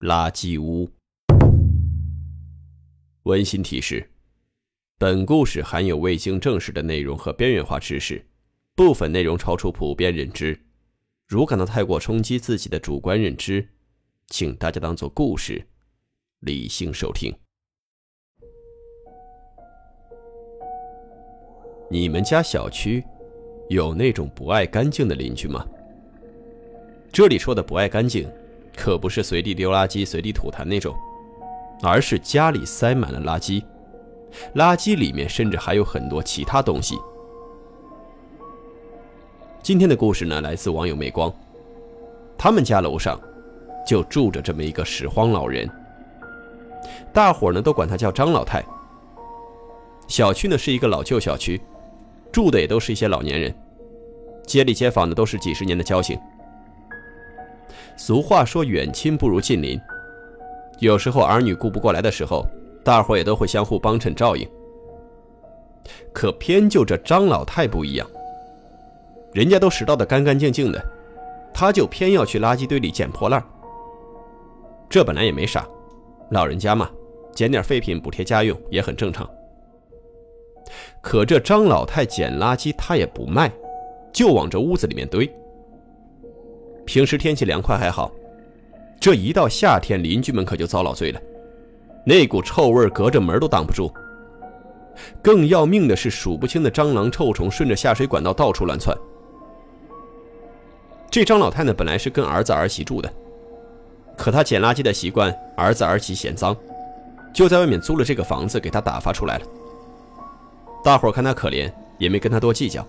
垃圾屋。温馨提示：本故事含有未经证实的内容和边缘化知识，部分内容超出普遍认知。如感到太过冲击自己的主观认知，请大家当做故事，理性收听。你们家小区有那种不爱干净的邻居吗？这里说的不爱干净，可不是随地丢垃圾、随地吐痰那种，而是家里塞满了垃圾，垃圾里面甚至还有很多其他东西。今天的故事呢，来自网友媚光，他们家楼上就住着这么一个拾荒老人，大伙呢都管他叫张老太。小区呢是一个老旧小区。住的也都是一些老年人，街里街坊的都是几十年的交情。俗话说远亲不如近邻，有时候儿女顾不过来的时候，大伙也都会相互帮衬照应。可偏就这张老太不一样，人家都拾到的干干净净的，他就偏要去垃圾堆里捡破烂。这本来也没啥，老人家嘛，捡点废品补贴家用也很正常。可这张老太捡垃圾，她也不卖，就往这屋子里面堆。平时天气凉快还好，这一到夏天，邻居们可就遭老罪了，那股臭味隔着门都挡不住。更要命的是，数不清的蟑螂、臭虫顺着下水管道到处乱窜。这张老太呢，本来是跟儿子儿媳住的，可她捡垃圾的习惯，儿子儿媳嫌脏，就在外面租了这个房子，给她打发出来了。大伙看她可怜，也没跟她多计较。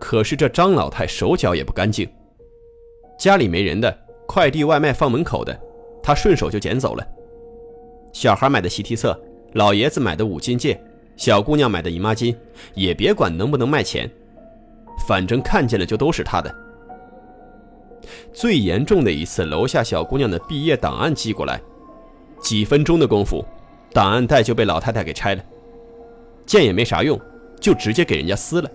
可是这张老太手脚也不干净，家里没人的，快递外卖放门口的，他顺手就捡走了。小孩买的习题册，老爷子买的五金件，小姑娘买的姨妈巾，也别管能不能卖钱，反正看见了就都是他的。最严重的一次，楼下小姑娘的毕业档案寄过来，几分钟的功夫，档案袋就被老太太给拆了。见也没啥用，就直接给人家撕了。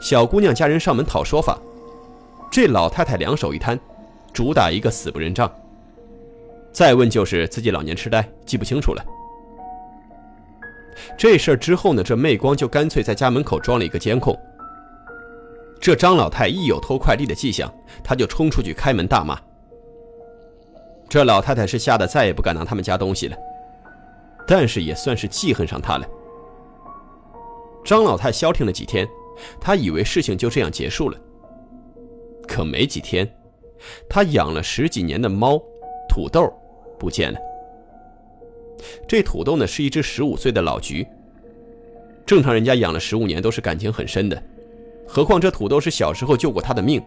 小姑娘家人上门讨说法，这老太太两手一摊，主打一个死不认账。再问就是自己老年痴呆，记不清楚了。这事儿之后呢，这媚光就干脆在家门口装了一个监控。这张老太一有偷快递的迹象，他就冲出去开门大骂。这老太太是吓得再也不敢拿他们家东西了。但是也算是记恨上他了。张老太消停了几天，他以为事情就这样结束了。可没几天，他养了十几年的猫土豆不见了。这土豆呢是一只十五岁的老橘。正常人家养了十五年都是感情很深的，何况这土豆是小时候救过他的命。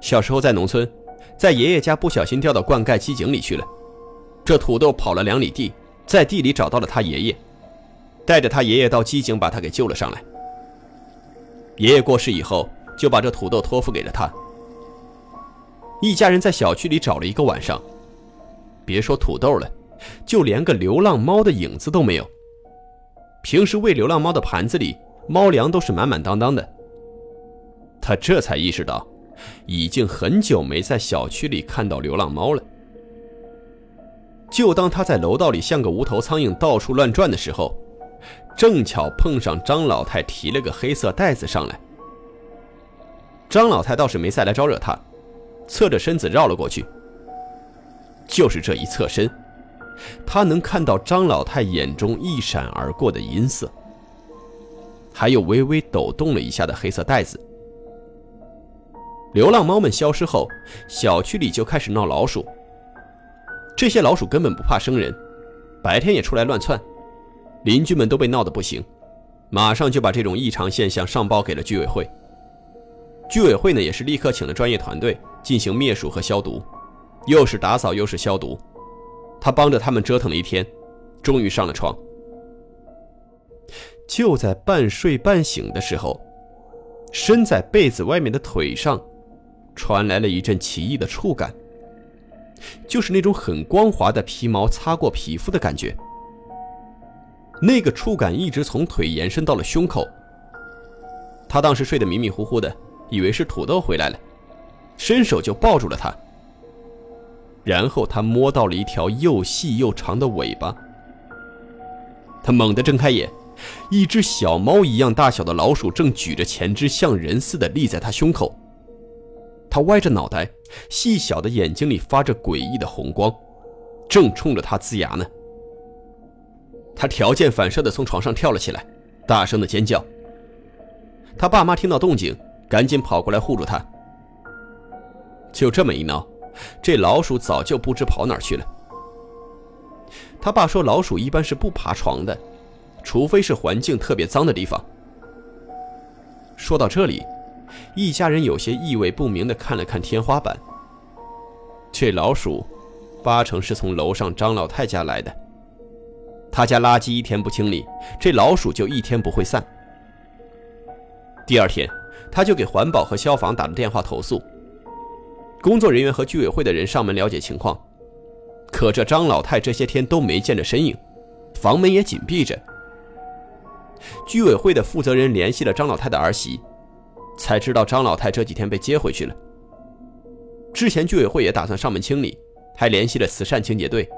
小时候在农村，在爷爷家不小心掉到灌溉机井里去了。这土豆跑了两里地，在地里找到了他爷爷，带着他爷爷到机井把他给救了上来。爷爷过世以后，就把这土豆托付给了他。一家人在小区里找了一个晚上，别说土豆了，就连个流浪猫的影子都没有。平时喂流浪猫的盘子里，猫粮都是满满当当的。他这才意识到，已经很久没在小区里看到流浪猫了。就当他在楼道里像个无头苍蝇到处乱转的时候，正巧碰上张老太提了个黑色袋子上来。张老太倒是没再来招惹他，侧着身子绕了过去。就是这一侧身，他能看到张老太眼中一闪而过的阴色，还有微微抖动了一下的黑色袋子。流浪猫们消失后，小区里就开始闹老鼠。这些老鼠根本不怕生人，白天也出来乱窜，邻居们都被闹得不行，马上就把这种异常现象上报给了居委会。居委会呢也是立刻请了专业团队进行灭鼠和消毒，又是打扫又是消毒，他帮着他们折腾了一天，终于上了床。就在半睡半醒的时候，伸在被子外面的腿上，传来了一阵奇异的触感，就是那种很光滑的皮毛擦过皮肤的感觉。那个触感一直从腿延伸到了胸口。他当时睡得迷迷糊糊的，以为是土豆回来了，伸手就抱住了他。然后他摸到了一条又细又长的尾巴，他猛地睁开眼。一只小猫一样大小的老鼠正举着前肢，像人似的立在他胸口。他歪着脑袋，细小的眼睛里发着诡异的红光，正冲着他呲牙呢。他条件反射地从床上跳了起来，大声地尖叫。他爸妈听到动静，赶紧跑过来护住他。就这么一闹，这老鼠早就不知跑哪去了。他爸说，老鼠一般是不爬床的。除非是环境特别脏的地方。说到这里，一家人有些意味不明地看了看天花板。这老鼠，八成是从楼上张老太家来的。他家垃圾一天不清理，这老鼠就一天不会散。第二天，他就给环保和消防打了电话投诉。工作人员和居委会的人上门了解情况，可这张老太这些天都没见着身影，房门也紧闭着。居委会的负责人联系了张老太的儿媳，才知道张老太这几天被接回去了。之前居委会也打算上门清理，还联系了慈善清洁队。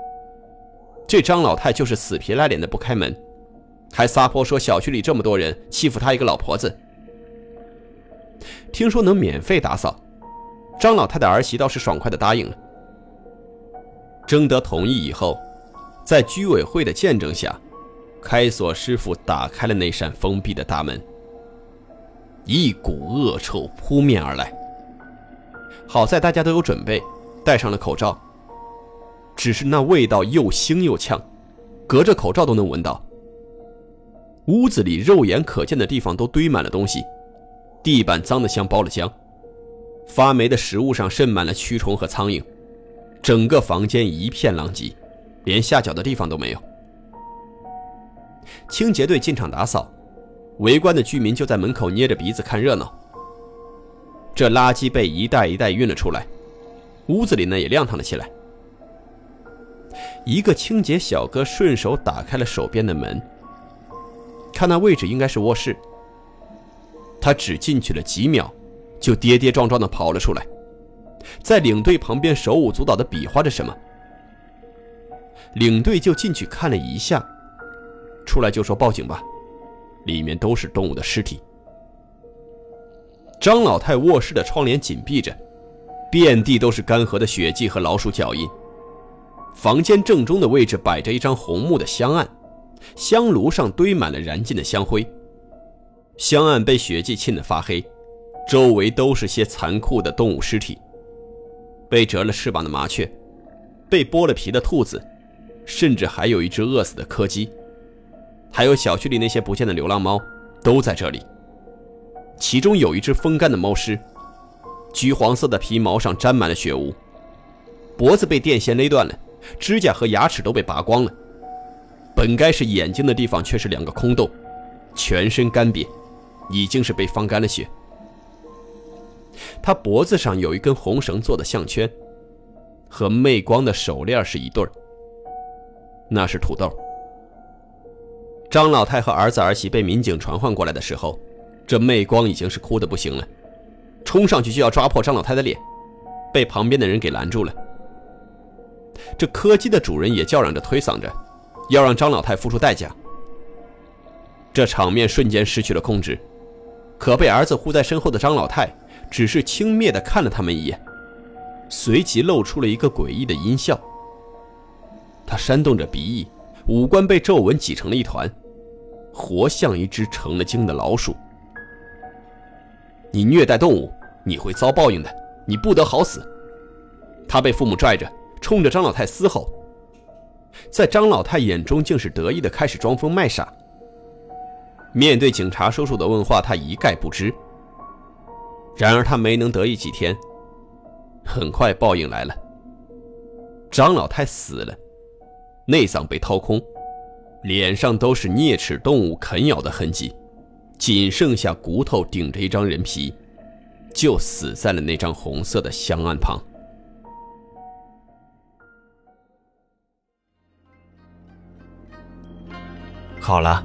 这张老太就是死皮赖脸的不开门，还撒泼说小区里这么多人欺负她一个老婆子。听说能免费打扫，张老太的儿媳倒是爽快的答应了。征得同意以后，在居委会的见证下。开锁师傅打开了那扇封闭的大门，一股恶臭扑面而来。好在大家都有准备，戴上了口罩。只是那味道又腥又呛，隔着口罩都能闻到。屋子里肉眼可见的地方都堆满了东西，地板脏得像包了浆，发霉的食物上渗满了蛆虫和苍蝇，整个房间一片狼藉，连下脚的地方都没有。清洁队进场打扫，围观的居民就在门口捏着鼻子看热闹。这垃圾被一袋一袋运了出来，屋子里呢也亮堂了起来。一个清洁小哥顺手打开了手边的门，看那位置应该是卧室。他只进去了几秒，就跌跌撞撞地跑了出来，在领队旁边手舞足蹈地比划着什么。领队就进去看了一下。出来就说报警吧，里面都是动物的尸体。张老太卧室的窗帘紧闭着，遍地都是干涸的血迹和老鼠脚印。房间正中的位置摆着一张红木的香案，香炉上堆满了燃尽的香灰。香案被血迹浸得发黑，周围都是些残酷的动物尸体，被折了翅膀的麻雀，被剥了皮的兔子，甚至还有一只饿死的柯基。还有小区里那些不见的流浪猫，都在这里。其中有一只风干的猫尸，橘黄色的皮毛上沾满了血污，脖子被电线勒断了，指甲和牙齿都被拔光了。本该是眼睛的地方却是两个空洞，全身干瘪，已经是被放干了血。他脖子上有一根红绳做的项圈，和媚光的手链是一对儿，那是土豆。张老太和儿子儿媳被民警传唤过来的时候，这媚光已经是哭得不行了，冲上去就要抓破张老太的脸，被旁边的人给拦住了。这柯基的主人也叫嚷着推搡着，要让张老太付出代价。这场面瞬间失去了控制，可被儿子护在身后的张老太只是轻蔑地看了他们一眼，随即露出了一个诡异的阴笑。他扇动着鼻翼，五官被皱纹挤成了一团。活像一只成了精的老鼠。你虐待动物，你会遭报应的，你不得好死。他被父母拽着，冲着张老太嘶吼，在张老太眼中竟是得意的开始装疯卖傻。面对警察叔叔的问话，他一概不知。然而他没能得意几天，很快报应来了。张老太死了，内脏被掏空，脸上都是啮齿动物啃咬的痕迹，仅剩下骨头顶着一张人皮，就死在了那张红色的香案旁。好了，